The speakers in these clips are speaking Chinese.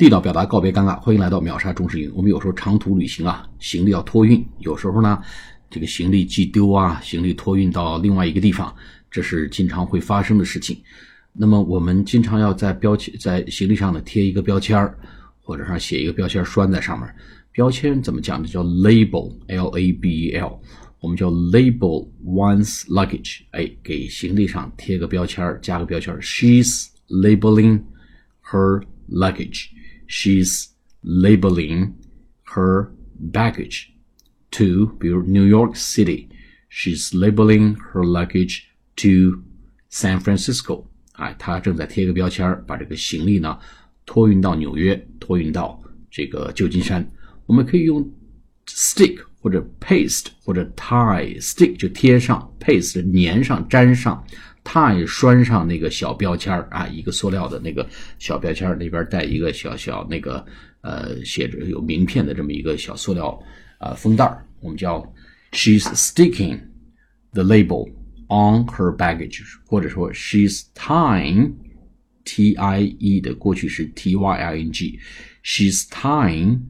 地道表达告别尴尬，欢迎来到秒杀中式英语。我们有时候长途旅行啊，行李要托运，有时候呢，这个行李寄丢啊，行李托运到另外一个地方，这是经常会发生的事情。那么我们经常要在标签在行李上呢贴一个标签儿，或者上写一个标签拴在上面。标签怎么讲呢？叫 label，l a b e l。我们叫 label one's luggage，哎，给行李上贴个标签加个标签 She's labeling her luggage. She's labeling her baggage to 比如 New York City. She's labeling her luggage to San Francisco. 哎，她正在贴个标签把这个行李呢托运到纽约，托运到这个旧金山。我们可以用 stick 或者 paste 或者 tie，stick 就贴上，paste 粘上粘上，tie 拴上那个小标签啊，一个塑料的那个小标签里边带一个小小那个呃写着有名片的这么一个小塑料啊封袋儿我们叫 she's sticking the label on her baggage，或者说 she's tying t i e 的过去式 t y i n g，she's tying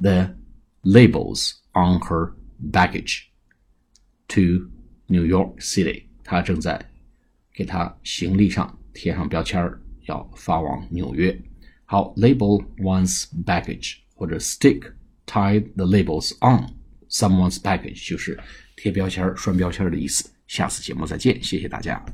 the labels on her baggage to New York City。她正在给她行李上贴上标签儿，要发往纽约。好，label one's baggage 或者 stick tie the labels on someone's baggage 就是贴标签儿、拴标签儿的意思。下次节目再见，谢谢大家。